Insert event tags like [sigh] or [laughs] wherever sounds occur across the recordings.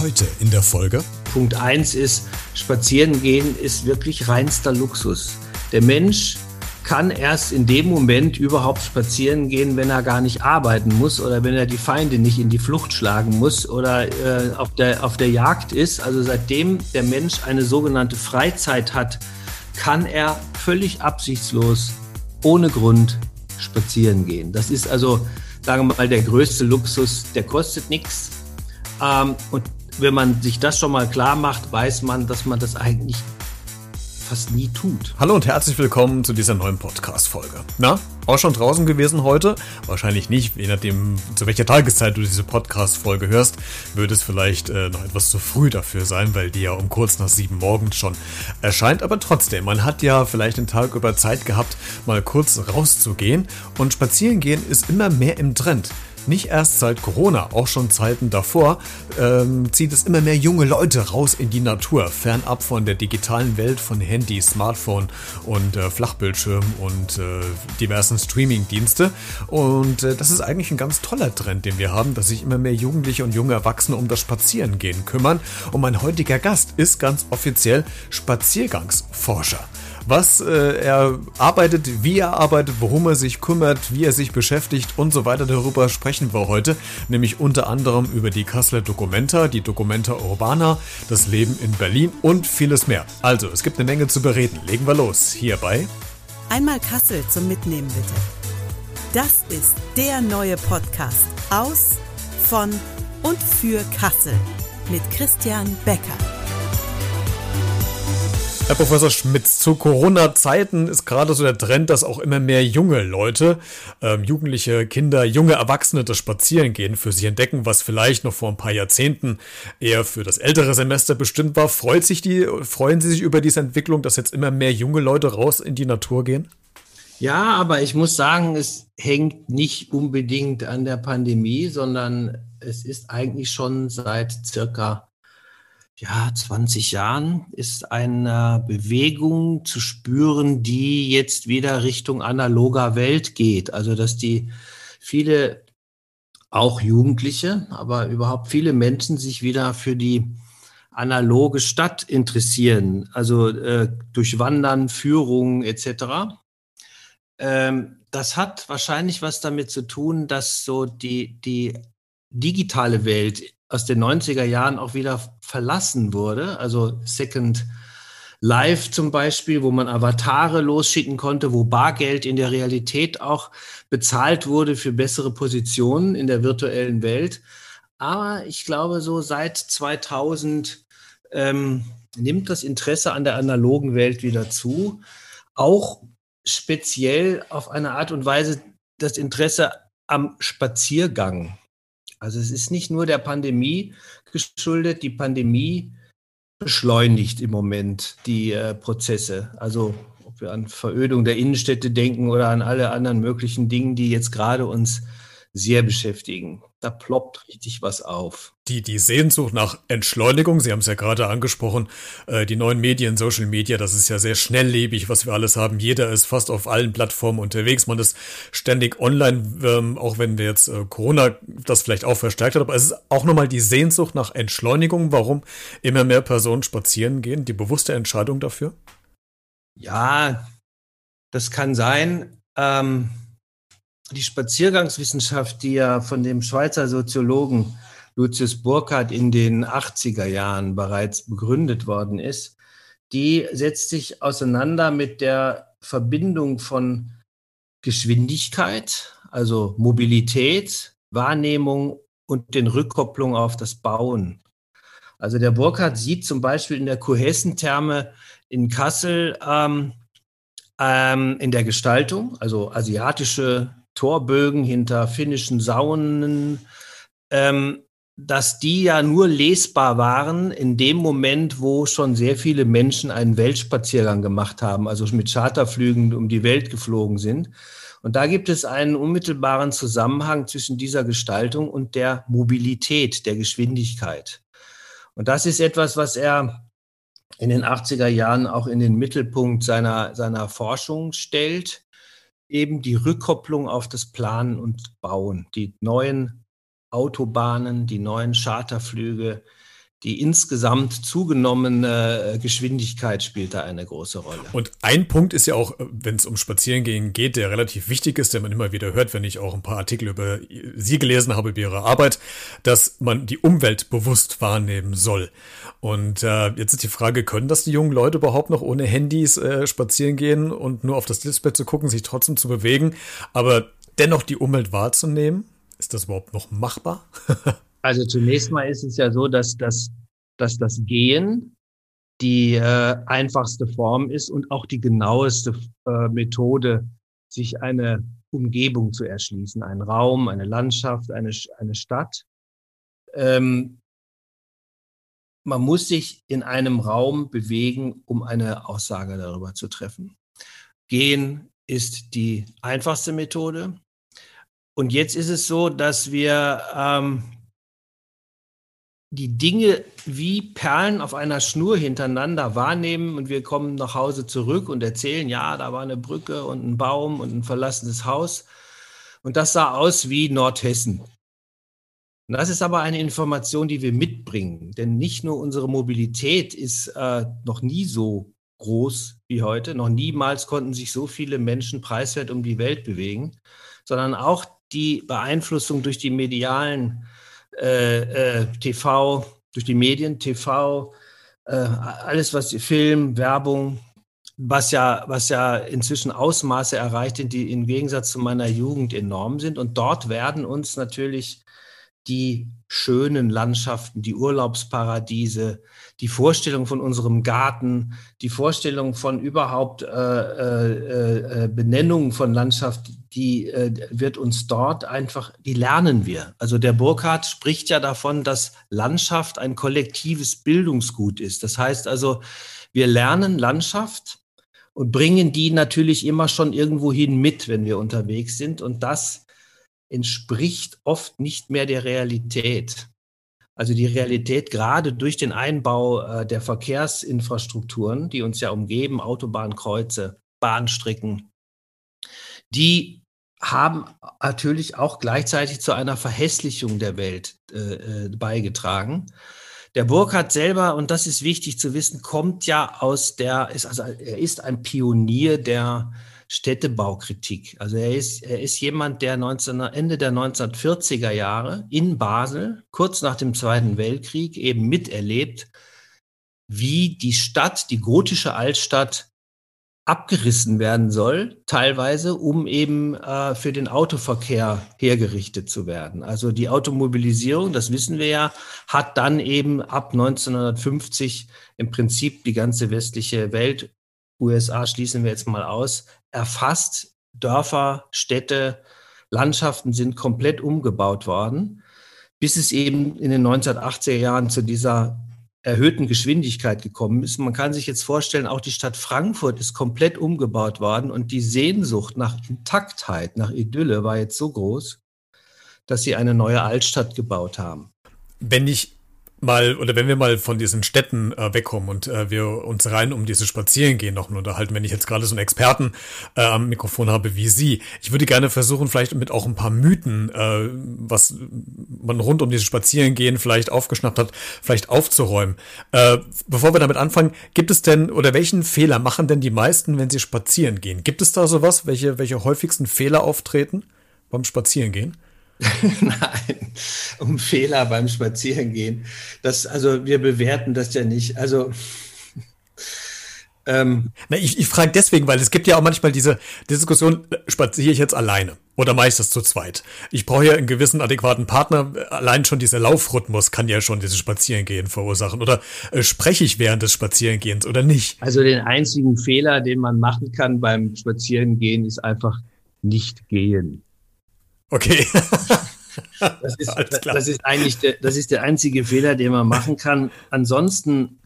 Heute in der Folge. Punkt 1 ist, spazieren gehen ist wirklich reinster Luxus. Der Mensch kann erst in dem Moment überhaupt spazieren gehen, wenn er gar nicht arbeiten muss oder wenn er die Feinde nicht in die Flucht schlagen muss oder äh, auf, der, auf der Jagd ist. Also seitdem der Mensch eine sogenannte Freizeit hat, kann er völlig absichtslos, ohne Grund spazieren gehen. Das ist also, sagen wir mal, der größte Luxus, der kostet nichts. Ähm, und wenn man sich das schon mal klar macht, weiß man, dass man das eigentlich fast nie tut. Hallo und herzlich willkommen zu dieser neuen Podcast-Folge. Na, auch schon draußen gewesen heute? Wahrscheinlich nicht, je nachdem, zu welcher Tageszeit du diese Podcast-Folge hörst, würde es vielleicht äh, noch etwas zu früh dafür sein, weil die ja um kurz nach sieben morgens schon erscheint. Aber trotzdem, man hat ja vielleicht den Tag über Zeit gehabt, mal kurz rauszugehen und spazieren gehen ist immer mehr im Trend. Nicht erst seit Corona, auch schon Zeiten davor, ähm, zieht es immer mehr junge Leute raus in die Natur, fernab von der digitalen Welt von Handy, Smartphone und äh, Flachbildschirm und äh, diversen Streaming-Dienste. Und äh, das ist eigentlich ein ganz toller Trend, den wir haben, dass sich immer mehr Jugendliche und junge Erwachsene um das Spazierengehen kümmern. Und mein heutiger Gast ist ganz offiziell Spaziergangsforscher was äh, er arbeitet, wie er arbeitet, worum er sich kümmert, wie er sich beschäftigt und so weiter. Darüber sprechen wir heute, nämlich unter anderem über die Kasseler Documenta, die Documenta Urbana, das Leben in Berlin und vieles mehr. Also, es gibt eine Menge zu bereden. Legen wir los hierbei. Einmal Kassel zum Mitnehmen bitte. Das ist der neue Podcast aus, von und für Kassel mit Christian Becker. Herr Professor Schmitz, zu Corona-Zeiten ist gerade so der Trend, dass auch immer mehr junge Leute, ähm, jugendliche Kinder, junge Erwachsene das Spazierengehen für sich entdecken, was vielleicht noch vor ein paar Jahrzehnten eher für das ältere Semester bestimmt war. Freut sich die, freuen Sie sich über diese Entwicklung, dass jetzt immer mehr junge Leute raus in die Natur gehen? Ja, aber ich muss sagen, es hängt nicht unbedingt an der Pandemie, sondern es ist eigentlich schon seit circa ja, 20 Jahren ist eine Bewegung zu spüren, die jetzt wieder Richtung analoger Welt geht. Also, dass die viele, auch Jugendliche, aber überhaupt viele Menschen sich wieder für die analoge Stadt interessieren. Also äh, durch Wandern, Führungen etc. Ähm, das hat wahrscheinlich was damit zu tun, dass so die, die digitale Welt aus den 90er Jahren auch wieder verlassen wurde. Also Second Life zum Beispiel, wo man Avatare losschicken konnte, wo Bargeld in der Realität auch bezahlt wurde für bessere Positionen in der virtuellen Welt. Aber ich glaube, so seit 2000 ähm, nimmt das Interesse an der analogen Welt wieder zu. Auch speziell auf eine Art und Weise das Interesse am Spaziergang. Also es ist nicht nur der Pandemie geschuldet. Die Pandemie beschleunigt im Moment die äh, Prozesse. Also ob wir an Verödung der Innenstädte denken oder an alle anderen möglichen Dinge, die jetzt gerade uns sehr beschäftigen da ploppt richtig was auf. Die, die Sehnsucht nach Entschleunigung, Sie haben es ja gerade angesprochen, äh, die neuen Medien, Social Media, das ist ja sehr schnelllebig, was wir alles haben. Jeder ist fast auf allen Plattformen unterwegs. Man ist ständig online, ähm, auch wenn wir jetzt äh, Corona das vielleicht auch verstärkt hat. Aber es ist auch nochmal die Sehnsucht nach Entschleunigung, warum immer mehr Personen spazieren gehen, die bewusste Entscheidung dafür? Ja, das kann sein. Ähm die Spaziergangswissenschaft, die ja von dem Schweizer Soziologen Lucius Burkhardt in den 80er Jahren bereits begründet worden ist, die setzt sich auseinander mit der Verbindung von Geschwindigkeit, also Mobilität, Wahrnehmung und den Rückkopplungen auf das Bauen. Also der Burkhardt sieht zum Beispiel in der Kohessentherme in Kassel ähm, ähm, in der Gestaltung, also asiatische Torbögen hinter finnischen Saunen, ähm, dass die ja nur lesbar waren in dem Moment, wo schon sehr viele Menschen einen Weltspaziergang gemacht haben, also mit Charterflügen um die Welt geflogen sind. Und da gibt es einen unmittelbaren Zusammenhang zwischen dieser Gestaltung und der Mobilität, der Geschwindigkeit. Und das ist etwas, was er in den 80er Jahren auch in den Mittelpunkt seiner, seiner Forschung stellt eben die Rückkopplung auf das Planen und Bauen, die neuen Autobahnen, die neuen Charterflüge, die insgesamt zugenommene Geschwindigkeit spielt da eine große Rolle. Und ein Punkt ist ja auch, wenn es um Spazierengehen geht, der relativ wichtig ist, der man immer wieder hört, wenn ich auch ein paar Artikel über Sie gelesen habe, über Ihre Arbeit, dass man die Umwelt bewusst wahrnehmen soll. Und äh, jetzt ist die Frage, können das die jungen Leute überhaupt noch ohne Handys äh, spazieren gehen und nur auf das Display zu gucken, sich trotzdem zu bewegen, aber dennoch die Umwelt wahrzunehmen? Ist das überhaupt noch machbar? [laughs] Also zunächst mal ist es ja so, dass das, dass das Gehen die äh, einfachste Form ist und auch die genaueste äh, Methode, sich eine Umgebung zu erschließen, einen Raum, eine Landschaft, eine, eine Stadt. Ähm, man muss sich in einem Raum bewegen, um eine Aussage darüber zu treffen. Gehen ist die einfachste Methode. Und jetzt ist es so, dass wir ähm, die Dinge wie Perlen auf einer Schnur hintereinander wahrnehmen und wir kommen nach Hause zurück und erzählen, ja, da war eine Brücke und ein Baum und ein verlassenes Haus. Und das sah aus wie Nordhessen. Und das ist aber eine Information, die wir mitbringen, denn nicht nur unsere Mobilität ist äh, noch nie so groß wie heute, noch niemals konnten sich so viele Menschen preiswert um die Welt bewegen, sondern auch die Beeinflussung durch die medialen äh, äh, TV, durch die Medien, TV, äh, alles was Film, Werbung, was ja, was ja inzwischen Ausmaße erreicht, die im Gegensatz zu meiner Jugend enorm sind. Und dort werden uns natürlich die schönen Landschaften, die Urlaubsparadiese, die Vorstellung von unserem Garten, die Vorstellung von überhaupt äh, äh, äh, Benennungen von Landschaft, die äh, wird uns dort einfach, die lernen wir. Also der Burkhardt spricht ja davon, dass Landschaft ein kollektives Bildungsgut ist. Das heißt also, wir lernen Landschaft und bringen die natürlich immer schon irgendwohin mit, wenn wir unterwegs sind. Und das entspricht oft nicht mehr der Realität. Also die Realität gerade durch den Einbau äh, der Verkehrsinfrastrukturen, die uns ja umgeben, Autobahnkreuze, Bahnstrecken, die haben natürlich auch gleichzeitig zu einer Verhässlichung der Welt äh, äh, beigetragen. Der Burkhardt selber, und das ist wichtig zu wissen, kommt ja aus der, ist also, er ist ein Pionier der Städtebaukritik. Also er ist, er ist jemand, der 19, Ende der 1940er Jahre in Basel, kurz nach dem Zweiten Weltkrieg, eben miterlebt, wie die Stadt, die gotische Altstadt, abgerissen werden soll, teilweise, um eben äh, für den Autoverkehr hergerichtet zu werden. Also die Automobilisierung, das wissen wir ja, hat dann eben ab 1950 im Prinzip die ganze westliche Welt, USA schließen wir jetzt mal aus, erfasst. Dörfer, Städte, Landschaften sind komplett umgebaut worden, bis es eben in den 1980er Jahren zu dieser erhöhten Geschwindigkeit gekommen ist. Man kann sich jetzt vorstellen, auch die Stadt Frankfurt ist komplett umgebaut worden und die Sehnsucht nach Intaktheit, nach Idylle war jetzt so groß, dass sie eine neue Altstadt gebaut haben. Wenn ich mal, oder wenn wir mal von diesen Städten äh, wegkommen und äh, wir uns rein um diese Spazierengehen noch unterhalten, wenn ich jetzt gerade so einen Experten äh, am Mikrofon habe wie Sie. Ich würde gerne versuchen, vielleicht mit auch ein paar Mythen, äh, was man rund um dieses Spazierengehen vielleicht aufgeschnappt hat, vielleicht aufzuräumen. Äh, bevor wir damit anfangen, gibt es denn, oder welchen Fehler machen denn die meisten, wenn sie spazieren gehen? Gibt es da sowas, welche, welche häufigsten Fehler auftreten beim Spazierengehen? [laughs] Nein, um Fehler beim Spazierengehen. Das, also wir bewerten das ja nicht. Also [laughs] ähm, Na, ich, ich frage deswegen, weil es gibt ja auch manchmal diese Diskussion, spaziere ich jetzt alleine oder meistens zu zweit. Ich brauche ja einen gewissen adäquaten Partner. Allein schon dieser Laufrhythmus kann ja schon dieses Spazierengehen verursachen. Oder äh, spreche ich während des Spazierengehens oder nicht? Also den einzigen Fehler, den man machen kann beim Spazierengehen, ist einfach nicht gehen. Okay. [laughs] das, ist, das ist eigentlich der, das ist der einzige Fehler, den man machen kann. Ansonsten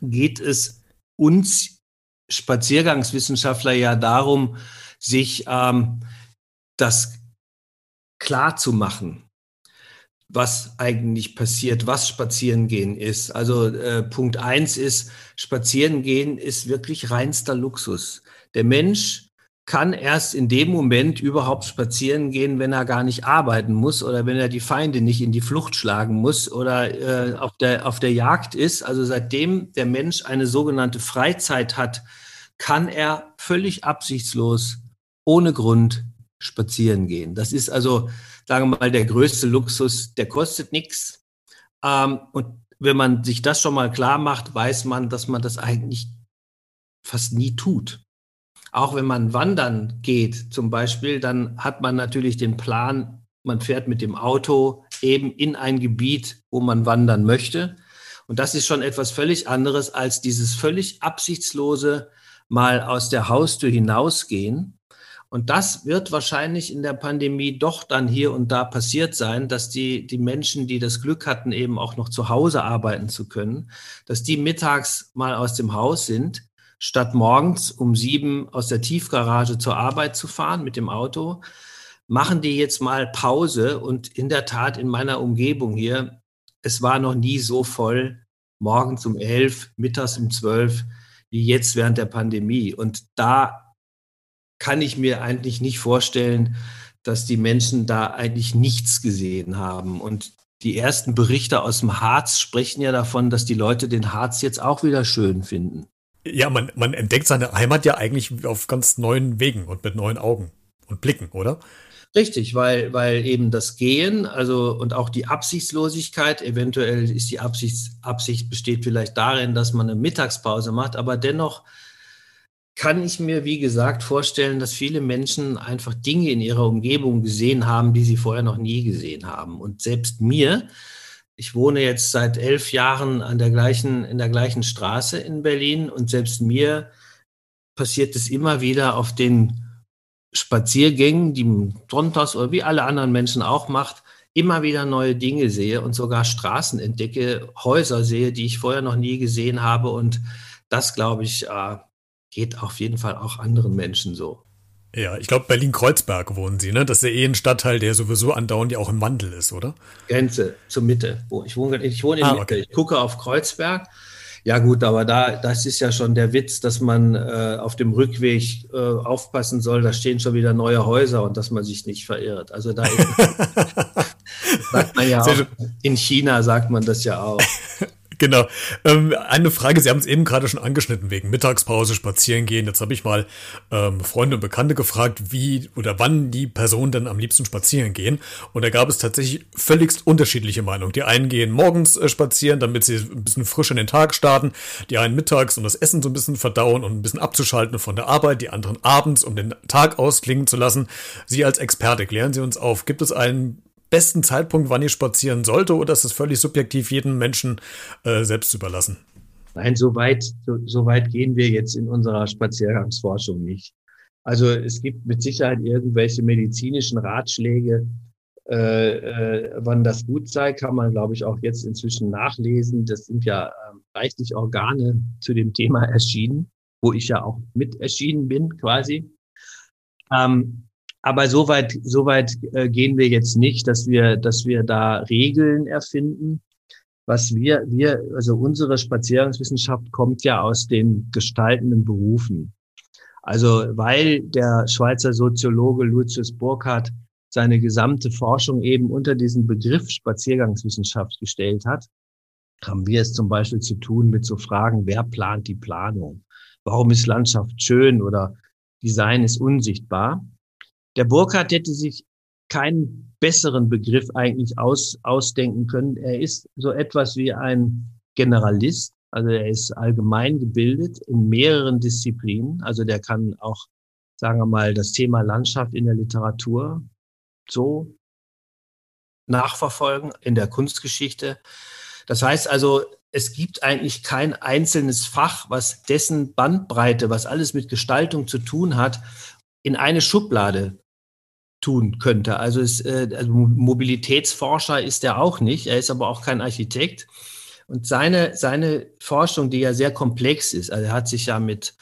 geht es uns Spaziergangswissenschaftler ja darum, sich ähm, das klar zu machen, was eigentlich passiert, was Spazierengehen ist. Also äh, Punkt eins ist, Spazierengehen ist wirklich reinster Luxus. Der Mensch kann erst in dem Moment überhaupt spazieren gehen, wenn er gar nicht arbeiten muss oder wenn er die Feinde nicht in die Flucht schlagen muss oder äh, auf, der, auf der Jagd ist. Also seitdem der Mensch eine sogenannte Freizeit hat, kann er völlig absichtslos, ohne Grund spazieren gehen. Das ist also, sagen wir mal, der größte Luxus, der kostet nichts. Ähm, und wenn man sich das schon mal klar macht, weiß man, dass man das eigentlich fast nie tut. Auch wenn man wandern geht zum Beispiel, dann hat man natürlich den Plan, man fährt mit dem Auto eben in ein Gebiet, wo man wandern möchte. Und das ist schon etwas völlig anderes als dieses völlig absichtslose mal aus der Haustür hinausgehen. Und das wird wahrscheinlich in der Pandemie doch dann hier und da passiert sein, dass die, die Menschen, die das Glück hatten, eben auch noch zu Hause arbeiten zu können, dass die mittags mal aus dem Haus sind statt morgens um sieben aus der Tiefgarage zur Arbeit zu fahren mit dem Auto, machen die jetzt mal Pause. Und in der Tat in meiner Umgebung hier, es war noch nie so voll, morgens um elf, mittags um zwölf, wie jetzt während der Pandemie. Und da kann ich mir eigentlich nicht vorstellen, dass die Menschen da eigentlich nichts gesehen haben. Und die ersten Berichte aus dem Harz sprechen ja davon, dass die Leute den Harz jetzt auch wieder schön finden. Ja, man, man entdeckt seine Heimat ja eigentlich auf ganz neuen Wegen und mit neuen Augen und Blicken, oder? Richtig, weil, weil eben das Gehen, also und auch die Absichtslosigkeit, eventuell ist die Absicht, Absicht besteht vielleicht darin, dass man eine Mittagspause macht, aber dennoch kann ich mir, wie gesagt, vorstellen, dass viele Menschen einfach Dinge in ihrer Umgebung gesehen haben, die sie vorher noch nie gesehen haben. Und selbst mir, ich wohne jetzt seit elf Jahren an der gleichen, in der gleichen Straße in Berlin und selbst mir passiert es immer wieder auf den Spaziergängen, die Trontos oder wie alle anderen Menschen auch macht, immer wieder neue Dinge sehe und sogar Straßen entdecke, Häuser sehe, die ich vorher noch nie gesehen habe. Und das, glaube ich, äh, geht auf jeden Fall auch anderen Menschen so. Ja, ich glaube, Berlin-Kreuzberg wohnen Sie, ne? Das ist ja eh ein Stadtteil, der sowieso andauernd ja auch im Wandel ist, oder? Grenze zur Mitte. Ich wohne, ich wohne in ah, Mitte. Okay. Ich gucke auf Kreuzberg. Ja gut, aber da, das ist ja schon der Witz, dass man äh, auf dem Rückweg äh, aufpassen soll, da stehen schon wieder neue Häuser und dass man sich nicht verirrt. Also da ist, [laughs] sagt man ja auch, in China sagt man das ja auch. Genau. Ähm, eine Frage, Sie haben es eben gerade schon angeschnitten, wegen Mittagspause, spazieren gehen. Jetzt habe ich mal ähm, Freunde und Bekannte gefragt, wie oder wann die Personen denn am liebsten spazieren gehen. Und da gab es tatsächlich völligst unterschiedliche Meinungen. Die einen gehen morgens äh, spazieren, damit sie ein bisschen frisch in den Tag starten. Die einen mittags, um das Essen so ein bisschen verdauen und ein bisschen abzuschalten von der Arbeit. Die anderen abends, um den Tag ausklingen zu lassen. Sie als Experte, klären Sie uns auf. Gibt es einen besten Zeitpunkt, wann ich spazieren sollte, oder ist es völlig subjektiv jedem Menschen äh, selbst überlassen? Nein, so weit, so, so weit gehen wir jetzt in unserer Spaziergangsforschung nicht. Also es gibt mit Sicherheit irgendwelche medizinischen Ratschläge, äh, äh, wann das gut sei, kann man, glaube ich, auch jetzt inzwischen nachlesen. Das sind ja äh, reichlich Organe zu dem Thema erschienen, wo ich ja auch mit erschienen bin, quasi. Ähm, aber so weit, so weit äh, gehen wir jetzt nicht, dass wir, dass wir da Regeln erfinden. Was wir, wir, also unsere Spaziergangswissenschaft kommt ja aus den gestaltenden Berufen. Also, weil der Schweizer Soziologe Lucius Burkhardt seine gesamte Forschung eben unter diesen Begriff Spaziergangswissenschaft gestellt hat, haben wir es zum Beispiel zu tun mit so Fragen, wer plant die Planung? Warum ist Landschaft schön oder Design ist unsichtbar? Der Burkhardt hätte sich keinen besseren Begriff eigentlich aus, ausdenken können. Er ist so etwas wie ein Generalist, also er ist allgemein gebildet in mehreren Disziplinen. Also der kann auch, sagen wir mal, das Thema Landschaft in der Literatur so nachverfolgen, in der Kunstgeschichte. Das heißt also, es gibt eigentlich kein einzelnes Fach, was dessen Bandbreite, was alles mit Gestaltung zu tun hat, in eine Schublade tun könnte. Also, es, äh, also Mobilitätsforscher ist er auch nicht, er ist aber auch kein Architekt. Und seine, seine Forschung, die ja sehr komplex ist, also er hat sich ja mit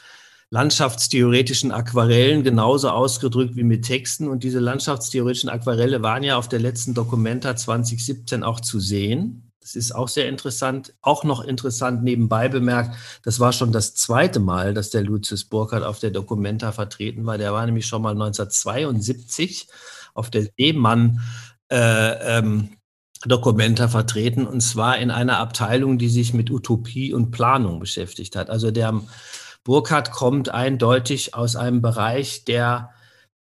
landschaftstheoretischen Aquarellen genauso ausgedrückt wie mit Texten. Und diese landschaftstheoretischen Aquarelle waren ja auf der letzten Documenta 2017 auch zu sehen. Das ist auch sehr interessant. Auch noch interessant nebenbei bemerkt, das war schon das zweite Mal, dass der Lucius Burkhardt auf der Documenta vertreten war. Der war nämlich schon mal 1972 auf der Seemann äh, ähm, Documenta vertreten und zwar in einer Abteilung, die sich mit Utopie und Planung beschäftigt hat. Also der Burkhardt kommt eindeutig aus einem Bereich, der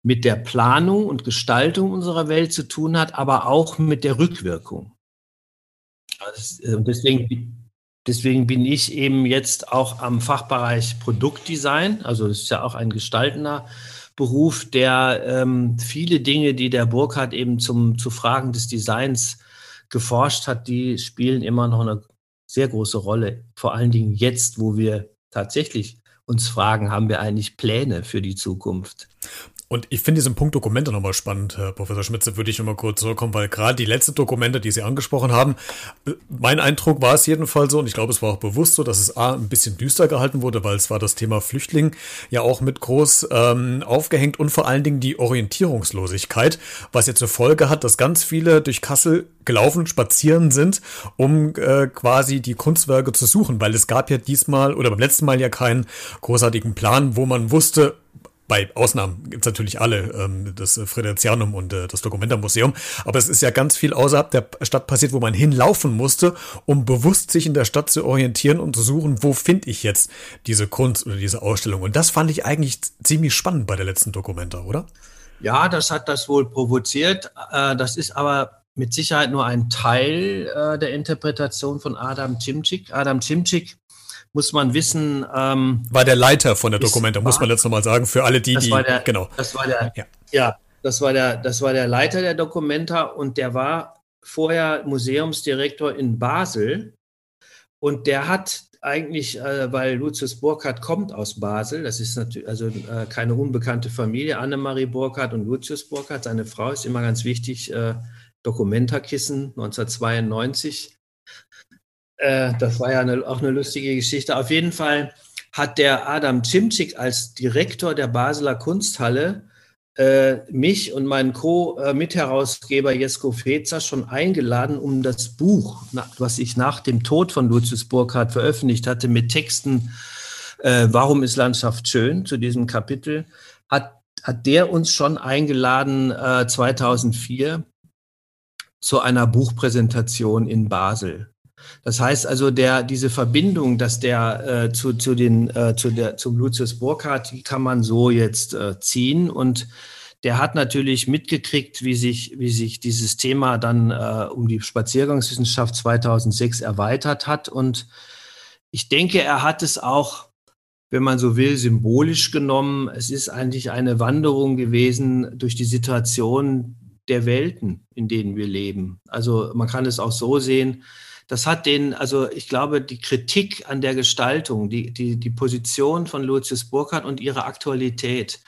mit der Planung und Gestaltung unserer Welt zu tun hat, aber auch mit der Rückwirkung. Und deswegen, deswegen bin ich eben jetzt auch am Fachbereich Produktdesign, also das ist ja auch ein gestaltender Beruf, der ähm, viele Dinge, die der Burkhardt eben zum, zu Fragen des Designs geforscht hat, die spielen immer noch eine sehr große Rolle. Vor allen Dingen jetzt, wo wir tatsächlich uns fragen, haben wir eigentlich Pläne für die Zukunft? Und ich finde diesen Punkt Dokumente nochmal spannend, Herr Professor Schmitze, würde ich nochmal kurz zurückkommen, weil gerade die letzten Dokumente, die Sie angesprochen haben, äh, mein Eindruck war es jedenfalls so, und ich glaube, es war auch bewusst so, dass es A, ein bisschen düster gehalten wurde, weil es war das Thema Flüchtling ja auch mit groß ähm, aufgehängt und vor allen Dingen die Orientierungslosigkeit, was jetzt zur Folge hat, dass ganz viele durch Kassel gelaufen, spazieren sind, um äh, quasi die Kunstwerke zu suchen, weil es gab ja diesmal oder beim letzten Mal ja keinen großartigen Plan, wo man wusste, bei Ausnahmen gibt es natürlich alle, ähm, das Friderizianum und äh, das Documenta-Museum, aber es ist ja ganz viel außerhalb der Stadt passiert, wo man hinlaufen musste, um bewusst sich in der Stadt zu orientieren und zu suchen, wo finde ich jetzt diese Kunst oder diese Ausstellung. Und das fand ich eigentlich ziemlich spannend bei der letzten Documenta, oder? Ja, das hat das wohl provoziert. Äh, das ist aber mit Sicherheit nur ein Teil äh, der Interpretation von Adam Cimcik. Adam Cimcik muss man wissen. Ähm, war der Leiter von der Dokumenta, muss man jetzt nochmal sagen, für alle die, die. Der, genau. Das war der, ja. ja, das war der, das war der Leiter der Dokumenta und der war vorher Museumsdirektor in Basel. Und der hat eigentlich, äh, weil Lucius Burkhardt kommt aus Basel, das ist natürlich also äh, keine unbekannte Familie, Annemarie Burkhardt und Lucius Burkhardt, seine Frau ist immer ganz wichtig, äh, Dokumenta-Kissen 1992 äh, das war ja eine, auch eine lustige Geschichte. Auf jeden Fall hat der Adam Cimcik als Direktor der Basler Kunsthalle äh, mich und meinen Co-Mitherausgeber Jesko Fezer schon eingeladen, um das Buch, was ich nach dem Tod von Lucius Burkhardt veröffentlicht hatte, mit Texten, äh, Warum ist Landschaft schön, zu diesem Kapitel, hat, hat der uns schon eingeladen äh, 2004 zu einer Buchpräsentation in Basel. Das heißt also, der, diese Verbindung, dass der äh, zu, zu den, äh, zu der, zum Lucius Burkhardt, die kann man so jetzt äh, ziehen. Und der hat natürlich mitgekriegt, wie sich, wie sich dieses Thema dann äh, um die Spaziergangswissenschaft 2006 erweitert hat. Und ich denke, er hat es auch, wenn man so will, symbolisch genommen. Es ist eigentlich eine Wanderung gewesen durch die Situation der Welten, in denen wir leben. Also man kann es auch so sehen, das hat den, also ich glaube, die Kritik an der Gestaltung, die, die, die Position von Lucius Burkhardt und ihre Aktualität,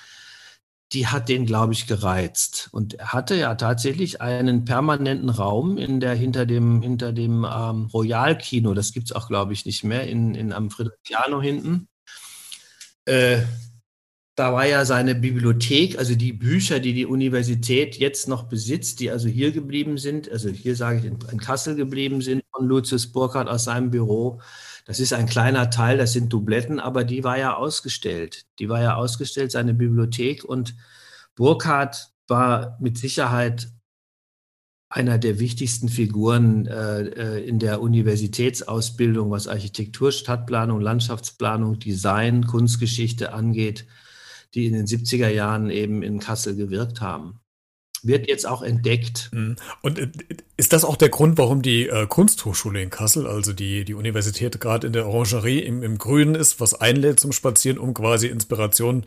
die hat den, glaube ich, gereizt. Und er hatte ja tatsächlich einen permanenten Raum in der, hinter dem, hinter dem ähm, Royal-Kino, das gibt es auch, glaube ich, nicht mehr, in, in, am Friedrichiano hinten. Äh, da war ja seine Bibliothek, also die Bücher, die die Universität jetzt noch besitzt, die also hier geblieben sind, also hier sage ich in, Kassel geblieben sind, von Lucius Burkhardt aus seinem Büro. Das ist ein kleiner Teil, das sind Dubletten, aber die war ja ausgestellt. Die war ja ausgestellt, seine Bibliothek. Und Burkhardt war mit Sicherheit einer der wichtigsten Figuren äh, äh in der Universitätsausbildung, was Architektur, Stadtplanung, Landschaftsplanung, Design, Kunstgeschichte angeht die in den 70er Jahren eben in Kassel gewirkt haben wird jetzt auch entdeckt. Mhm. Und äh, ist das auch der Grund, warum die äh, Kunsthochschule in Kassel, also die, die Universität gerade in der Orangerie im, im Grünen ist, was einlädt zum Spazieren, um quasi Inspiration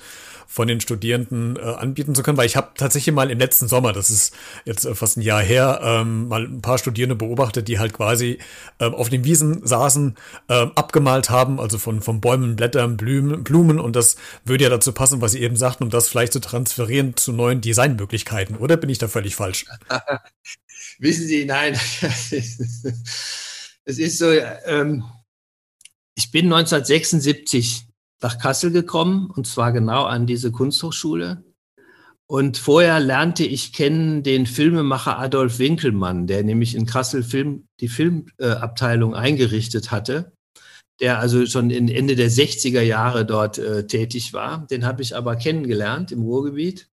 von den Studierenden äh, anbieten zu können? Weil ich habe tatsächlich mal im letzten Sommer, das ist jetzt äh, fast ein Jahr her, ähm, mal ein paar Studierende beobachtet, die halt quasi ähm, auf den Wiesen saßen, ähm, abgemalt haben, also von, von Bäumen, Blättern, Blumen, Blumen und das würde ja dazu passen, was Sie eben sagten, um das vielleicht zu transferieren zu neuen Designmöglichkeiten, oder? Bin ich da völlig falsch? [laughs] Wissen Sie, nein. [laughs] es ist so, ähm, ich bin 1976 nach Kassel gekommen und zwar genau an diese Kunsthochschule. Und vorher lernte ich kennen den Filmemacher Adolf Winkelmann, der nämlich in Kassel Film, die Filmabteilung äh, eingerichtet hatte, der also schon in Ende der 60er Jahre dort äh, tätig war. Den habe ich aber kennengelernt im Ruhrgebiet.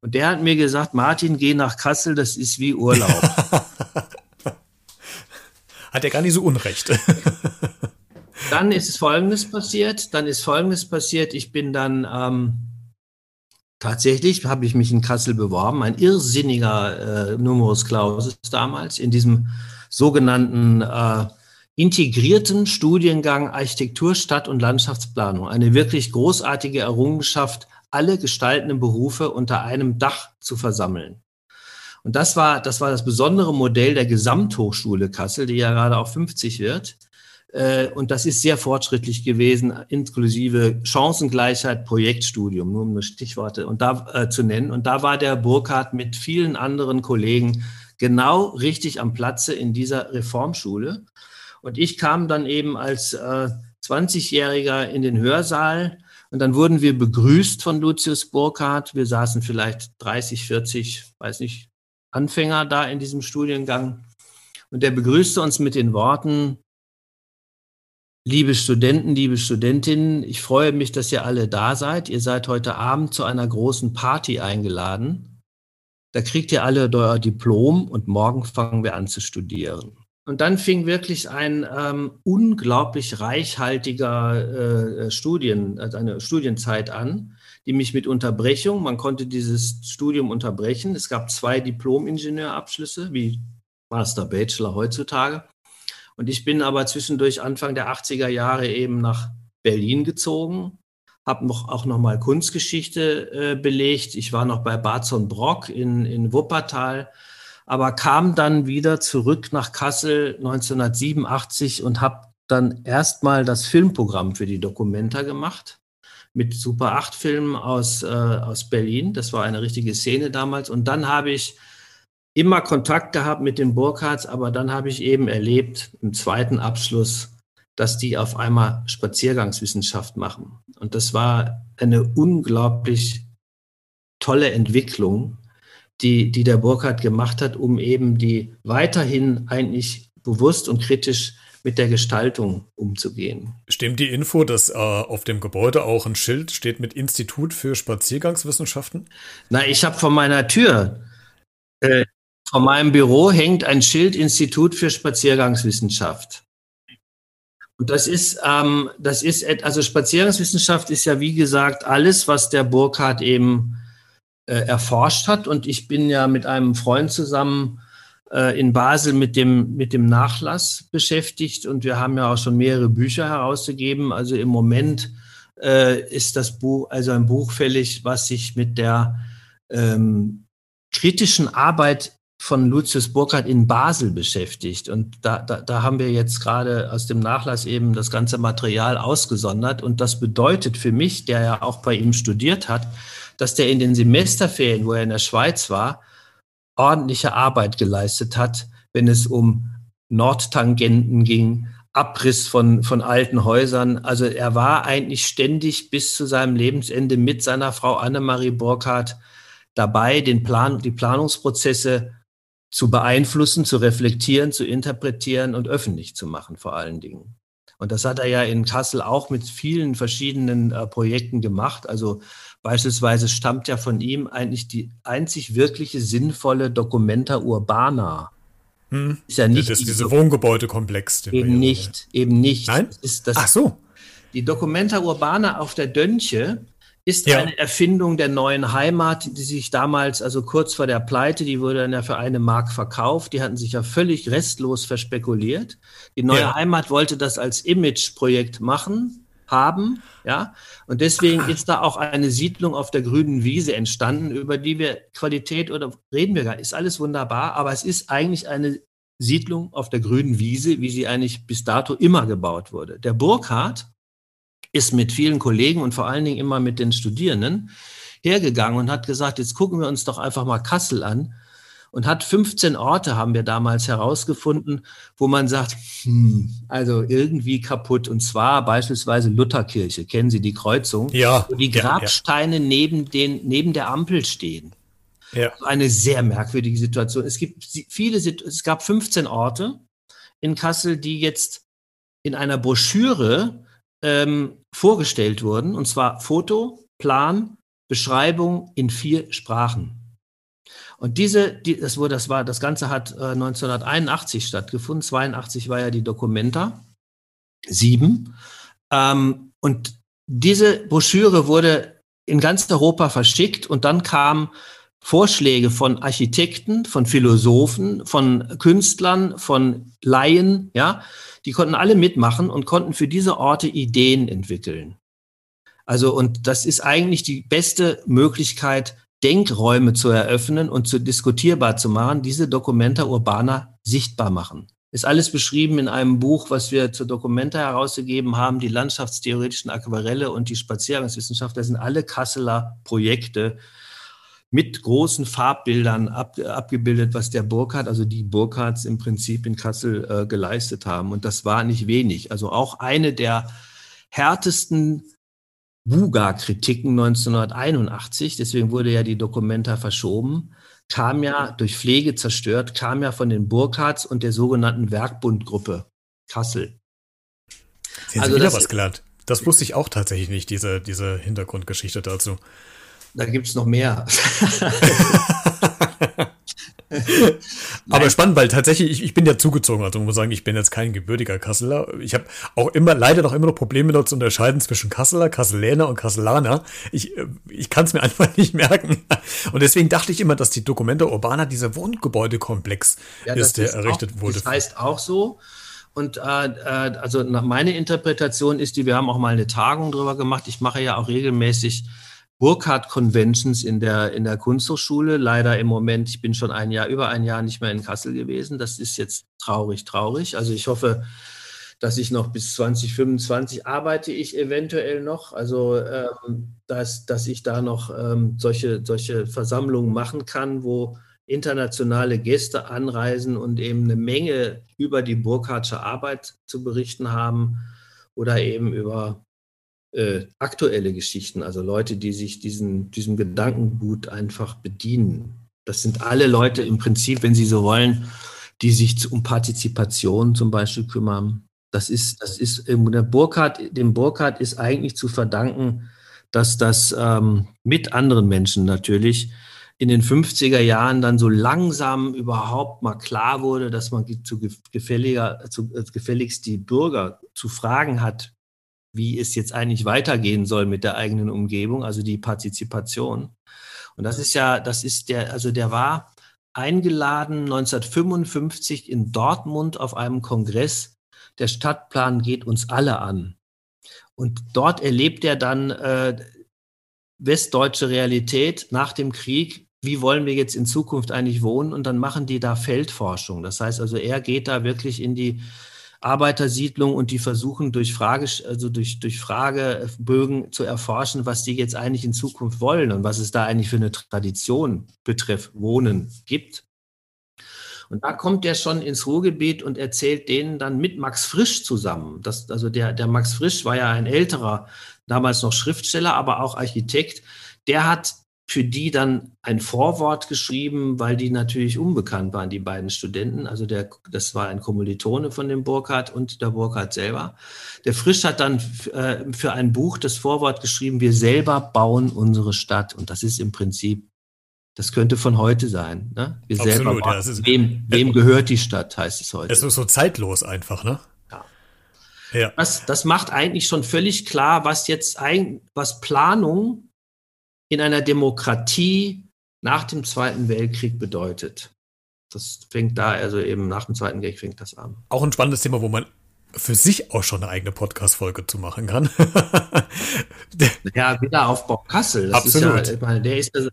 Und der hat mir gesagt, Martin, geh nach Kassel, das ist wie Urlaub. [laughs] hat er gar nicht so unrecht. [laughs] dann ist Folgendes passiert. Dann ist Folgendes passiert. Ich bin dann ähm, tatsächlich, habe ich mich in Kassel beworben. Ein irrsinniger äh, Numerus Clausus damals in diesem sogenannten äh, integrierten Studiengang Architektur, Stadt- und Landschaftsplanung. Eine wirklich großartige Errungenschaft alle gestaltenden Berufe unter einem Dach zu versammeln. Und das war, das war das besondere Modell der Gesamthochschule Kassel, die ja gerade auch 50 wird. Äh, und das ist sehr fortschrittlich gewesen, inklusive Chancengleichheit, Projektstudium, nur um nur Stichworte und da äh, zu nennen. Und da war der Burkhardt mit vielen anderen Kollegen genau richtig am Platze in dieser Reformschule. Und ich kam dann eben als äh, 20-Jähriger in den Hörsaal und dann wurden wir begrüßt von Lucius Burkhardt. Wir saßen vielleicht 30, 40, weiß nicht, Anfänger da in diesem Studiengang. Und der begrüßte uns mit den Worten, liebe Studenten, liebe Studentinnen, ich freue mich, dass ihr alle da seid. Ihr seid heute Abend zu einer großen Party eingeladen. Da kriegt ihr alle euer Diplom und morgen fangen wir an zu studieren. Und dann fing wirklich ein ähm, unglaublich reichhaltiger äh, äh, Studien, also eine Studienzeit an, die mich mit Unterbrechung, man konnte dieses Studium unterbrechen. Es gab zwei Diplom-Ingenieurabschlüsse, wie Master Bachelor heutzutage. Und ich bin aber zwischendurch Anfang der 80er Jahre eben nach Berlin gezogen, habe noch, auch noch mal Kunstgeschichte äh, belegt. Ich war noch bei Barzon Brock in, in Wuppertal aber kam dann wieder zurück nach Kassel 1987 und habe dann erstmal das Filmprogramm für die Dokumenta gemacht mit Super 8 Filmen aus, äh, aus Berlin. Das war eine richtige Szene damals. Und dann habe ich immer Kontakt gehabt mit den Burkhards, aber dann habe ich eben erlebt im zweiten Abschluss, dass die auf einmal Spaziergangswissenschaft machen. Und das war eine unglaublich tolle Entwicklung, die, die der Burkhardt gemacht hat, um eben die weiterhin eigentlich bewusst und kritisch mit der Gestaltung umzugehen. Stimmt die Info, dass äh, auf dem Gebäude auch ein Schild steht mit Institut für Spaziergangswissenschaften? Na, ich habe vor meiner Tür, äh, vor meinem Büro hängt ein Schild Institut für Spaziergangswissenschaft. Und das ist, ähm, das ist, also Spaziergangswissenschaft ist ja wie gesagt alles, was der Burkhardt eben erforscht hat. Und ich bin ja mit einem Freund zusammen äh, in Basel mit dem, mit dem Nachlass beschäftigt. Und wir haben ja auch schon mehrere Bücher herausgegeben. Also im Moment äh, ist das Buch, also ein Buch fällig, was sich mit der ähm, kritischen Arbeit von Lucius Burkhardt in Basel beschäftigt. Und da, da, da haben wir jetzt gerade aus dem Nachlass eben das ganze Material ausgesondert. Und das bedeutet für mich, der ja auch bei ihm studiert hat, dass der in den Semesterferien, wo er in der Schweiz war, ordentliche Arbeit geleistet hat, wenn es um Nordtangenten ging, Abriss von, von alten Häusern. Also er war eigentlich ständig bis zu seinem Lebensende mit seiner Frau Annemarie Burkhardt dabei, den Plan, die Planungsprozesse zu beeinflussen, zu reflektieren, zu interpretieren und öffentlich zu machen, vor allen Dingen. Und das hat er ja in Kassel auch mit vielen verschiedenen äh, Projekten gemacht. Also Beispielsweise stammt ja von ihm eigentlich die einzig wirkliche sinnvolle Documenta Urbana. Hm. Ist ja nicht das ist diese Wohngebäudekomplex. Eben nicht, eben nicht. Nein? ist das, Ach so. Die Documenta Urbana auf der Dönche ist ja. eine Erfindung der neuen Heimat, die sich damals, also kurz vor der Pleite, die wurde dann ja für eine Mark verkauft. Die hatten sich ja völlig restlos verspekuliert. Die neue ja. Heimat wollte das als Imageprojekt machen haben. Ja, und deswegen ist da auch eine Siedlung auf der grünen Wiese entstanden, über die wir Qualität oder reden wir gar nicht. Ist alles wunderbar, aber es ist eigentlich eine Siedlung auf der grünen Wiese, wie sie eigentlich bis dato immer gebaut wurde. Der Burkhardt ist mit vielen Kollegen und vor allen Dingen immer mit den Studierenden hergegangen und hat gesagt, jetzt gucken wir uns doch einfach mal Kassel an und hat 15 Orte, haben wir damals herausgefunden, wo man sagt, hm, also irgendwie kaputt. Und zwar beispielsweise Lutherkirche, kennen Sie die Kreuzung? Ja. Wo die Grabsteine ja, ja. neben, den, neben der Ampel stehen. Ja. Eine sehr merkwürdige Situation. Es gibt viele, es gab 15 Orte in Kassel, die jetzt in einer Broschüre ähm, vorgestellt wurden, und zwar Foto, Plan, Beschreibung in vier Sprachen. Und diese, die, das, wurde, das, war, das Ganze hat äh, 1981 stattgefunden. 82 war ja die Documenta. Sieben. Ähm, und diese Broschüre wurde in ganz Europa verschickt und dann kamen Vorschläge von Architekten, von Philosophen, von Künstlern, von Laien, ja, die konnten alle mitmachen und konnten für diese Orte Ideen entwickeln. Also, und das ist eigentlich die beste Möglichkeit, Denkräume zu eröffnen und zu diskutierbar zu machen, diese Documenta Urbana sichtbar machen. Ist alles beschrieben in einem Buch, was wir zur Documenta herausgegeben haben, die landschaftstheoretischen Aquarelle und die Spaziergangswissenschaft. Das sind alle Kasseler Projekte mit großen Farbbildern ab, abgebildet, was der Burkhardt, also die Burkhardts im Prinzip in Kassel äh, geleistet haben. Und das war nicht wenig. Also auch eine der härtesten Buga-Kritiken 1981, deswegen wurde ja die Dokumenta verschoben, kam ja durch Pflege zerstört, kam ja von den Burkhards und der sogenannten Werkbundgruppe Kassel. Sie haben also wieder was gelernt. Das wusste ich auch tatsächlich nicht, diese, diese Hintergrundgeschichte dazu. Da gibt es noch mehr. [laughs] Aber spannend, weil tatsächlich, ich, ich bin ja zugezogen, also muss sagen, ich bin jetzt kein gebürtiger Kasseler. Ich habe auch immer, leider noch immer noch Probleme dort zu unterscheiden zwischen Kasseler, Kasseläner und Kasselaner. Ich, äh, ich kann es mir [laughs] einfach nicht merken. Und deswegen dachte ich immer, dass die Documenta Urbana dieser Wohngebäudekomplex ja, ist, der ist errichtet auch, wurde. Das heißt auch so. Und äh, äh, also nach meiner Interpretation ist die, wir haben auch mal eine Tagung drüber gemacht. Ich mache ja auch regelmäßig Burkhardt Conventions in der, in der Kunsthochschule. Leider im Moment, ich bin schon ein Jahr, über ein Jahr nicht mehr in Kassel gewesen. Das ist jetzt traurig, traurig. Also ich hoffe, dass ich noch bis 2025 arbeite ich eventuell noch. Also, ähm, dass, dass ich da noch ähm, solche, solche Versammlungen machen kann, wo internationale Gäste anreisen und eben eine Menge über die Burkhardtsche Arbeit zu berichten haben oder eben über äh, aktuelle Geschichten, also Leute, die sich diesen, diesem Gedankengut einfach bedienen. Das sind alle Leute im Prinzip, wenn sie so wollen, die sich um Partizipation zum Beispiel kümmern. Das ist, das ist, der Burkhardt, dem Burkhardt ist eigentlich zu verdanken, dass das ähm, mit anderen Menschen natürlich in den 50er Jahren dann so langsam überhaupt mal klar wurde, dass man zu gefälliger, zu, äh, gefälligst die Bürger zu fragen hat, wie es jetzt eigentlich weitergehen soll mit der eigenen Umgebung, also die Partizipation. Und das ist ja, das ist der, also der war eingeladen 1955 in Dortmund auf einem Kongress. Der Stadtplan geht uns alle an. Und dort erlebt er dann äh, westdeutsche Realität nach dem Krieg. Wie wollen wir jetzt in Zukunft eigentlich wohnen? Und dann machen die da Feldforschung. Das heißt also, er geht da wirklich in die Arbeitersiedlung und die versuchen durch Frage, also durch, durch Fragebögen zu erforschen, was die jetzt eigentlich in Zukunft wollen und was es da eigentlich für eine Tradition betreff Wohnen gibt. Und da kommt er schon ins Ruhrgebiet und erzählt denen dann mit Max Frisch zusammen. Das, also der, der Max Frisch war ja ein älterer, damals noch Schriftsteller, aber auch Architekt. Der hat für die dann ein Vorwort geschrieben, weil die natürlich unbekannt waren, die beiden Studenten. Also der, das war ein Kommilitone von dem Burkhardt und der Burkhardt selber. Der Frisch hat dann äh, für ein Buch das Vorwort geschrieben, wir selber bauen unsere Stadt. Und das ist im Prinzip, das könnte von heute sein. Ne? Wir Absolut, selber bauen. Ja, ist, wem, wem gehört die Stadt, heißt es heute. Es ist so zeitlos einfach, ne? Ja. Das, das macht eigentlich schon völlig klar, was jetzt ein, was Planung in einer Demokratie nach dem Zweiten Weltkrieg bedeutet. Das fängt da, also eben nach dem Zweiten Weltkrieg fängt das an. Auch ein spannendes Thema, wo man für sich auch schon eine eigene Podcast-Folge zu machen kann. [laughs] ja, Wiederaufbau Kassel. Das Absolut. Ist ja, meine, der ist ja,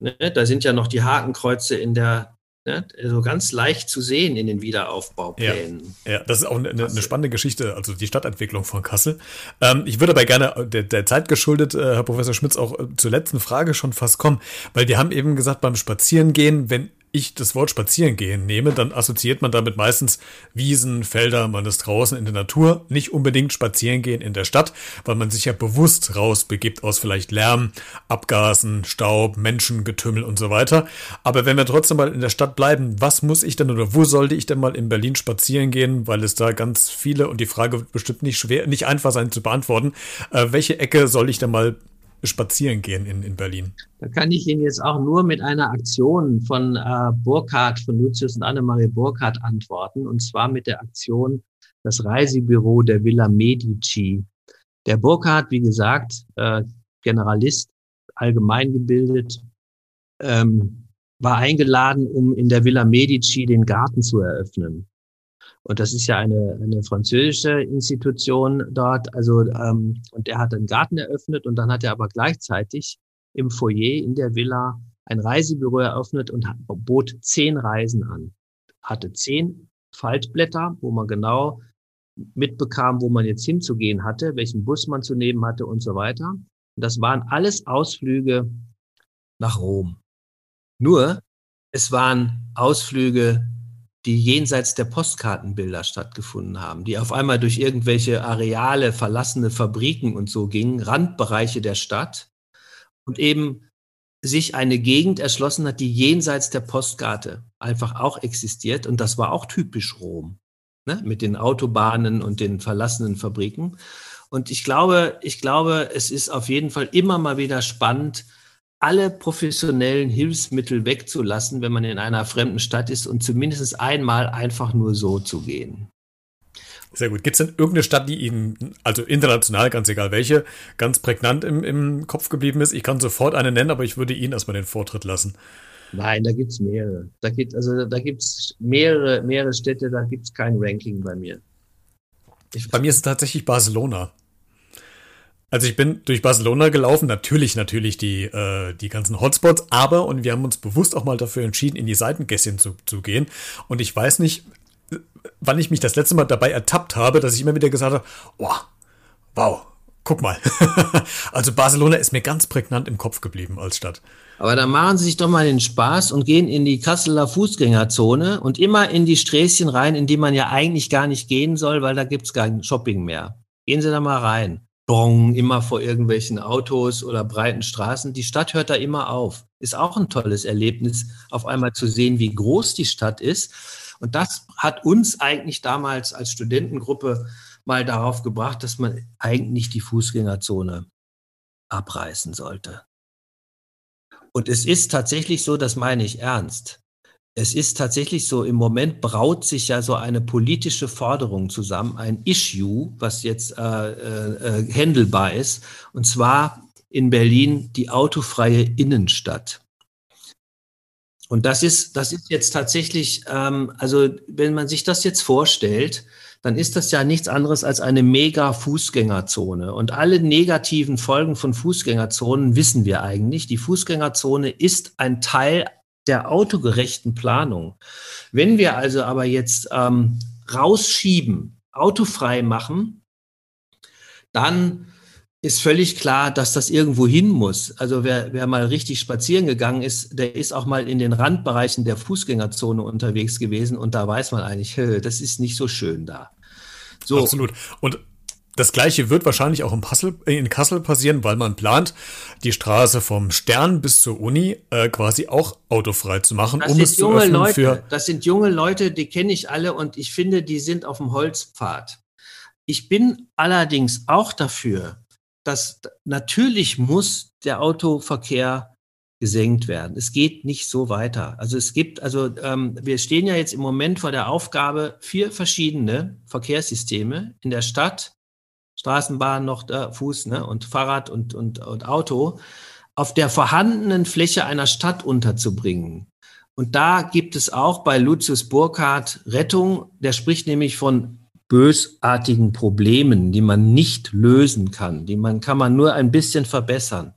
ne, da sind ja noch die Hakenkreuze in der ne, so ganz leicht zu sehen in den Wiederaufbauplänen. Ja, ja das ist auch eine, eine, spannende Geschichte, also die Stadtentwicklung von Kassel. Ähm, ich würde aber gerne der, der Zeit geschuldet, äh, Herr Professor Schmitz, auch äh, zur letzten Frage schon fast kommen, weil wir haben eben gesagt, beim Spazierengehen, wenn ich das Wort spazieren gehen nehme, dann assoziiert man damit meistens Wiesen, Felder, man ist draußen in der Natur, nicht unbedingt spazieren gehen in der Stadt, weil man sich ja bewusst rausbegibt aus vielleicht Lärm, Abgasen, Staub, Menschengetümmel und so weiter. Aber wenn wir trotzdem mal in der Stadt bleiben, was muss ich denn oder wo sollte ich denn mal in Berlin spazieren gehen, weil es da ganz viele und die Frage wird bestimmt nicht schwer, nicht einfach sein zu beantworten. Äh, welche Ecke soll ich denn mal spazieren gehen in, in Berlin? Da kann ich Ihnen jetzt auch nur mit einer Aktion von äh, Burkhardt, von Lucius und Annemarie Burkhardt antworten, und zwar mit der Aktion das Reisebüro der Villa Medici. Der Burkhardt, wie gesagt, äh, Generalist, allgemein gebildet, ähm, war eingeladen, um in der Villa Medici den Garten zu eröffnen. Und das ist ja eine, eine französische Institution dort. Also, ähm, und er hat einen Garten eröffnet und dann hat er aber gleichzeitig im Foyer in der Villa ein Reisebüro eröffnet und bot zehn Reisen an. Hatte zehn Faltblätter, wo man genau mitbekam, wo man jetzt hinzugehen hatte, welchen Bus man zu nehmen hatte und so weiter. Und das waren alles Ausflüge nach Rom. Nur, es waren Ausflüge die jenseits der Postkartenbilder stattgefunden haben, die auf einmal durch irgendwelche Areale, verlassene Fabriken und so gingen, Randbereiche der Stadt und eben sich eine Gegend erschlossen hat, die jenseits der Postkarte einfach auch existiert. Und das war auch typisch Rom, ne? mit den Autobahnen und den verlassenen Fabriken. Und ich glaube, ich glaube, es ist auf jeden Fall immer mal wieder spannend, alle professionellen Hilfsmittel wegzulassen, wenn man in einer fremden Stadt ist und zumindest einmal einfach nur so zu gehen. Sehr gut. Gibt es denn irgendeine Stadt, die Ihnen, also international, ganz egal welche, ganz prägnant im, im Kopf geblieben ist? Ich kann sofort eine nennen, aber ich würde Ihnen erstmal den Vortritt lassen. Nein, da gibt es mehrere. Da gibt also da gibt's mehrere, mehrere Städte, da gibt es kein Ranking bei mir. Ich bei mir ist es tatsächlich Barcelona. Also ich bin durch Barcelona gelaufen, natürlich, natürlich die, äh, die ganzen Hotspots, aber, und wir haben uns bewusst auch mal dafür entschieden, in die Seitengässchen zu, zu gehen. Und ich weiß nicht, wann ich mich das letzte Mal dabei ertappt habe, dass ich immer wieder gesagt habe, wow, wow, guck mal. [laughs] also Barcelona ist mir ganz prägnant im Kopf geblieben als Stadt. Aber dann machen Sie sich doch mal den Spaß und gehen in die Kasseler Fußgängerzone und immer in die Sträßchen rein, in die man ja eigentlich gar nicht gehen soll, weil da gibt's kein Shopping mehr. Gehen Sie da mal rein. Bong, immer vor irgendwelchen Autos oder breiten Straßen. Die Stadt hört da immer auf. Ist auch ein tolles Erlebnis, auf einmal zu sehen, wie groß die Stadt ist. Und das hat uns eigentlich damals als Studentengruppe mal darauf gebracht, dass man eigentlich die Fußgängerzone abreißen sollte. Und es ist tatsächlich so, das meine ich ernst es ist tatsächlich so, im Moment braut sich ja so eine politische Forderung zusammen, ein Issue, was jetzt äh, äh, äh, händelbar ist, und zwar in Berlin die autofreie Innenstadt. Und das ist, das ist jetzt tatsächlich, ähm, also wenn man sich das jetzt vorstellt, dann ist das ja nichts anderes als eine mega Fußgängerzone. Und alle negativen Folgen von Fußgängerzonen wissen wir eigentlich. Die Fußgängerzone ist ein Teil der autogerechten Planung. Wenn wir also aber jetzt ähm, rausschieben, autofrei machen, dann ist völlig klar, dass das irgendwo hin muss. Also wer, wer mal richtig spazieren gegangen ist, der ist auch mal in den Randbereichen der Fußgängerzone unterwegs gewesen und da weiß man eigentlich, [laughs] das ist nicht so schön da. So. Absolut. Und das gleiche wird wahrscheinlich auch in, Passel, in Kassel passieren, weil man plant, die Straße vom Stern bis zur Uni äh, quasi auch autofrei zu machen, das um es zu öffnen Leute, für. Das sind junge Leute, die kenne ich alle und ich finde, die sind auf dem Holzpfad. Ich bin allerdings auch dafür, dass natürlich muss der Autoverkehr gesenkt werden. Es geht nicht so weiter. Also es gibt, also ähm, wir stehen ja jetzt im Moment vor der Aufgabe, vier verschiedene Verkehrssysteme in der Stadt Straßenbahn noch da, Fuß ne, und Fahrrad und, und, und Auto auf der vorhandenen Fläche einer Stadt unterzubringen. Und da gibt es auch bei Lucius Burkhardt Rettung. Der spricht nämlich von bösartigen Problemen, die man nicht lösen kann, die man kann man nur ein bisschen verbessern.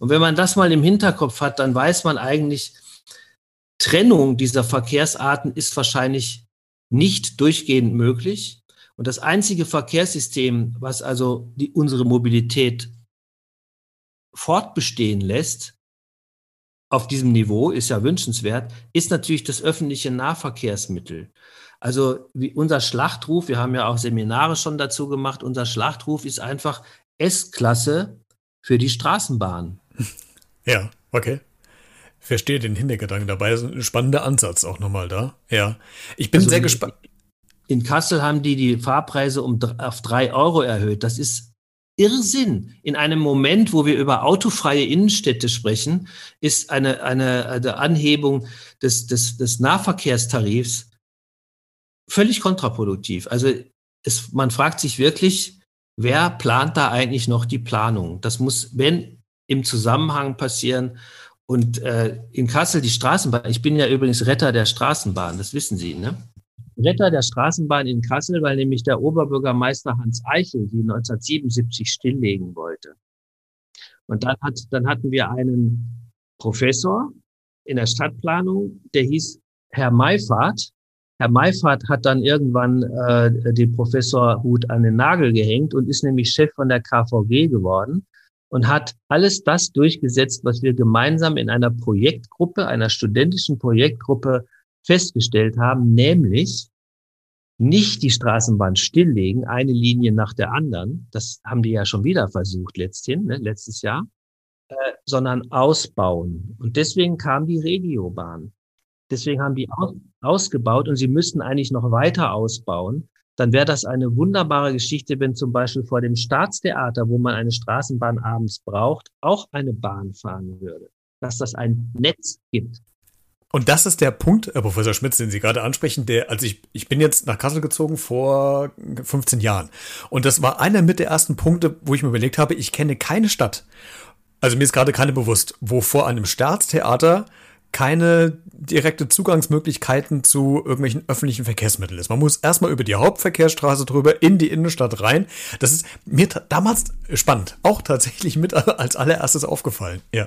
Und wenn man das mal im Hinterkopf hat, dann weiß man eigentlich, Trennung dieser Verkehrsarten ist wahrscheinlich nicht durchgehend möglich. Und das einzige Verkehrssystem, was also die, unsere Mobilität fortbestehen lässt, auf diesem Niveau, ist ja wünschenswert, ist natürlich das öffentliche Nahverkehrsmittel. Also wie unser Schlachtruf, wir haben ja auch Seminare schon dazu gemacht, unser Schlachtruf ist einfach S-Klasse für die Straßenbahn. [laughs] Ja, okay. Verstehe den Hintergedanken dabei. Das ist ein spannender Ansatz auch nochmal da. Ja. Ich bin also sehr gespannt. In Kassel haben die die Fahrpreise um, auf drei Euro erhöht. Das ist Irrsinn. In einem Moment, wo wir über autofreie Innenstädte sprechen, ist eine, eine, eine Anhebung des, des, des Nahverkehrstarifs völlig kontraproduktiv. Also es, man fragt sich wirklich, wer plant da eigentlich noch die Planung? Das muss, wenn im Zusammenhang passieren. Und äh, in Kassel die Straßenbahn, ich bin ja übrigens Retter der Straßenbahn, das wissen Sie, ne? Retter der Straßenbahn in Kassel, weil nämlich der Oberbürgermeister Hans Eichel die 1977 stilllegen wollte. Und dann, hat, dann hatten wir einen Professor in der Stadtplanung, der hieß Herr Meifert. Herr Meifert hat dann irgendwann äh, den Professorhut an den Nagel gehängt und ist nämlich Chef von der KVG geworden und hat alles das durchgesetzt, was wir gemeinsam in einer Projektgruppe, einer studentischen Projektgruppe festgestellt haben, nämlich nicht die Straßenbahn stilllegen, eine Linie nach der anderen, das haben die ja schon wieder versucht letzthin, ne, letztes Jahr, äh, sondern ausbauen. Und deswegen kam die Regiobahn. Deswegen haben die aus, ausgebaut und sie müssten eigentlich noch weiter ausbauen. Dann wäre das eine wunderbare Geschichte, wenn zum Beispiel vor dem Staatstheater, wo man eine Straßenbahn abends braucht, auch eine Bahn fahren würde. Dass das ein Netz gibt. Und das ist der Punkt, Herr Professor Schmitz, den Sie gerade ansprechen, der, also ich, ich bin jetzt nach Kassel gezogen vor 15 Jahren. Und das war einer mit der ersten Punkte, wo ich mir überlegt habe, ich kenne keine Stadt. Also mir ist gerade keine bewusst, wo vor einem Staatstheater keine direkte Zugangsmöglichkeiten zu irgendwelchen öffentlichen Verkehrsmitteln ist. Man muss erstmal über die Hauptverkehrsstraße drüber in die Innenstadt rein. Das ist mir damals spannend, auch tatsächlich mit [laughs] als allererstes aufgefallen. Ja.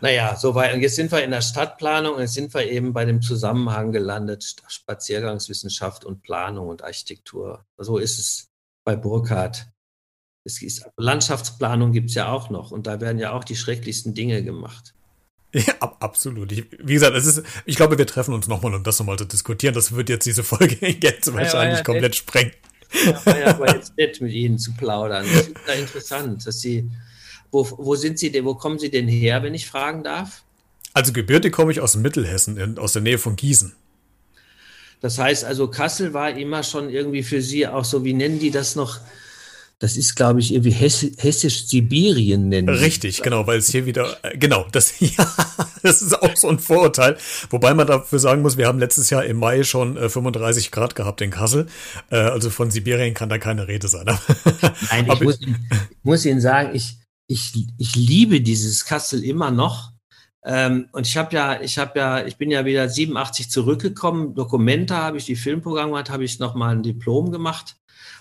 Naja, soweit. Und jetzt sind wir in der Stadtplanung und jetzt sind wir eben bei dem Zusammenhang gelandet, Spaziergangswissenschaft und Planung und Architektur. So ist es bei Burkhardt. Es ist, Landschaftsplanung gibt es ja auch noch und da werden ja auch die schrecklichsten Dinge gemacht. [laughs] Ja, absolut. Ich, wie gesagt, es ist, ich glaube, wir treffen uns nochmal, um das nochmal zu diskutieren. Das wird jetzt diese Folge [laughs] jetzt wahrscheinlich ja, komplett nett. sprengen. Ja, war ja aber [laughs] jetzt nett, mit Ihnen zu plaudern. Das ist ja interessant, dass Sie wo, wo sind Sie denn, wo kommen Sie denn her, wenn ich fragen darf? Also gebürtig komme ich aus Mittelhessen, in, aus der Nähe von Gießen. Das heißt also, Kassel war immer schon irgendwie für Sie auch so, wie nennen die das noch? Das ist, glaube ich, irgendwie Hessisch-Sibirien nennen. Richtig, genau, weil es hier wieder, äh, genau, das, [laughs] ja, das ist auch so ein Vorurteil. Wobei man dafür sagen muss, wir haben letztes Jahr im Mai schon äh, 35 Grad gehabt in Kassel. Äh, also von Sibirien kann da keine Rede sein. [laughs] Nein, ich, muss, ich muss Ihnen sagen, ich, ich, ich liebe dieses Kassel immer noch. Ähm, und ich habe ja, ich habe ja, ich bin ja wieder 87 zurückgekommen. Dokumente habe ich, die Filmprogramme gemacht, habe ich nochmal ein Diplom gemacht.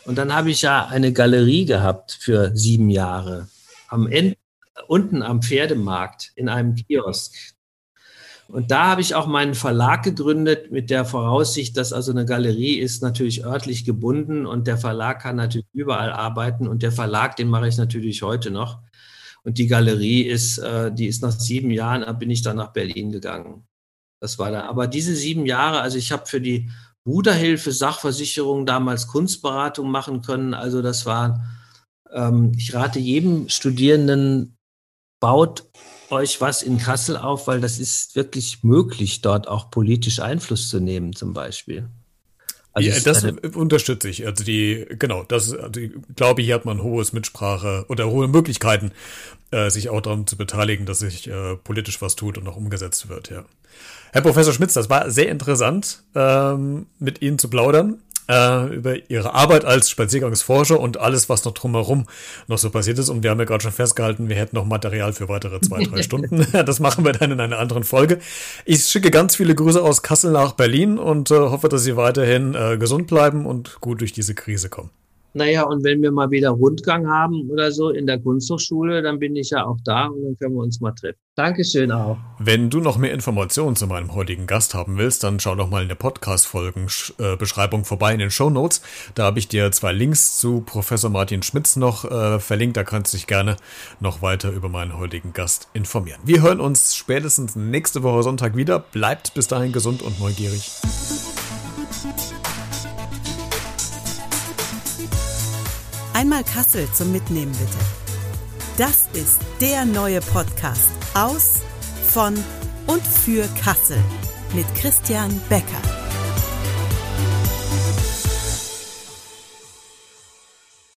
Und dann habe ich ja eine Galerie gehabt für sieben Jahre. Am Ende, unten am Pferdemarkt in einem Kiosk. Und da habe ich auch meinen Verlag gegründet mit der Voraussicht, dass also eine Galerie ist natürlich örtlich gebunden und der Verlag kann natürlich überall arbeiten und der Verlag, den mache ich natürlich heute noch. Und die Galerie ist, äh, die ist nach sieben Jahren, äh, bin ich dann nach Berlin gegangen. Das war da. Aber diese sieben Jahre, also ich habe für die Bruderhilfe Sachversicherung damals Kunstberatung machen können. Also das war, ähm, ich rate jedem Studierenden, baut euch was in Kassel auf, weil das ist wirklich möglich, dort auch politisch Einfluss zu nehmen, zum Beispiel. Also ja, das unterstütze ich. Also die, genau, das, also ich glaube, hier hat man hohes Mitsprache oder hohe Möglichkeiten, äh, sich auch daran zu beteiligen, dass sich äh, politisch was tut und auch umgesetzt wird, ja. Herr Professor Schmitz, das war sehr interessant, ähm, mit Ihnen zu plaudern äh, über ihre Arbeit als Spaziergangsforscher und alles, was noch drumherum noch so passiert ist. Und wir haben ja gerade schon festgehalten, wir hätten noch Material für weitere zwei, drei [laughs] Stunden. [laughs] Das machen wir dann in einer anderen Folge. Ich schicke ganz viele Grüße aus Kassel nach Berlin und äh, hoffe, dass Sie weiterhin äh, gesund bleiben und gut durch diese Krise kommen. Naja, und wenn wir mal wieder Rundgang haben oder so in der Kunsthochschule, dann bin ich ja auch da und dann können wir uns mal treffen. Dankeschön auch. Wenn du noch mehr Informationen zu meinem heutigen Gast haben willst, dann schau doch mal in der Podcast-Folgen-Beschreibung vorbei in den Show Notes. Da habe ich dir zwei Links zu Professor Martin Schmitz noch äh, verlinkt. Da kannst du dich gerne noch weiter über meinen heutigen Gast informieren. Wir hören uns spätestens nächste Woche Sonntag wieder. Bleibt bis dahin gesund und neugierig. Einmal Kassel zum Mitnehmen bitte. Das ist der neue Podcast aus, von und für Kassel mit Christian Becker.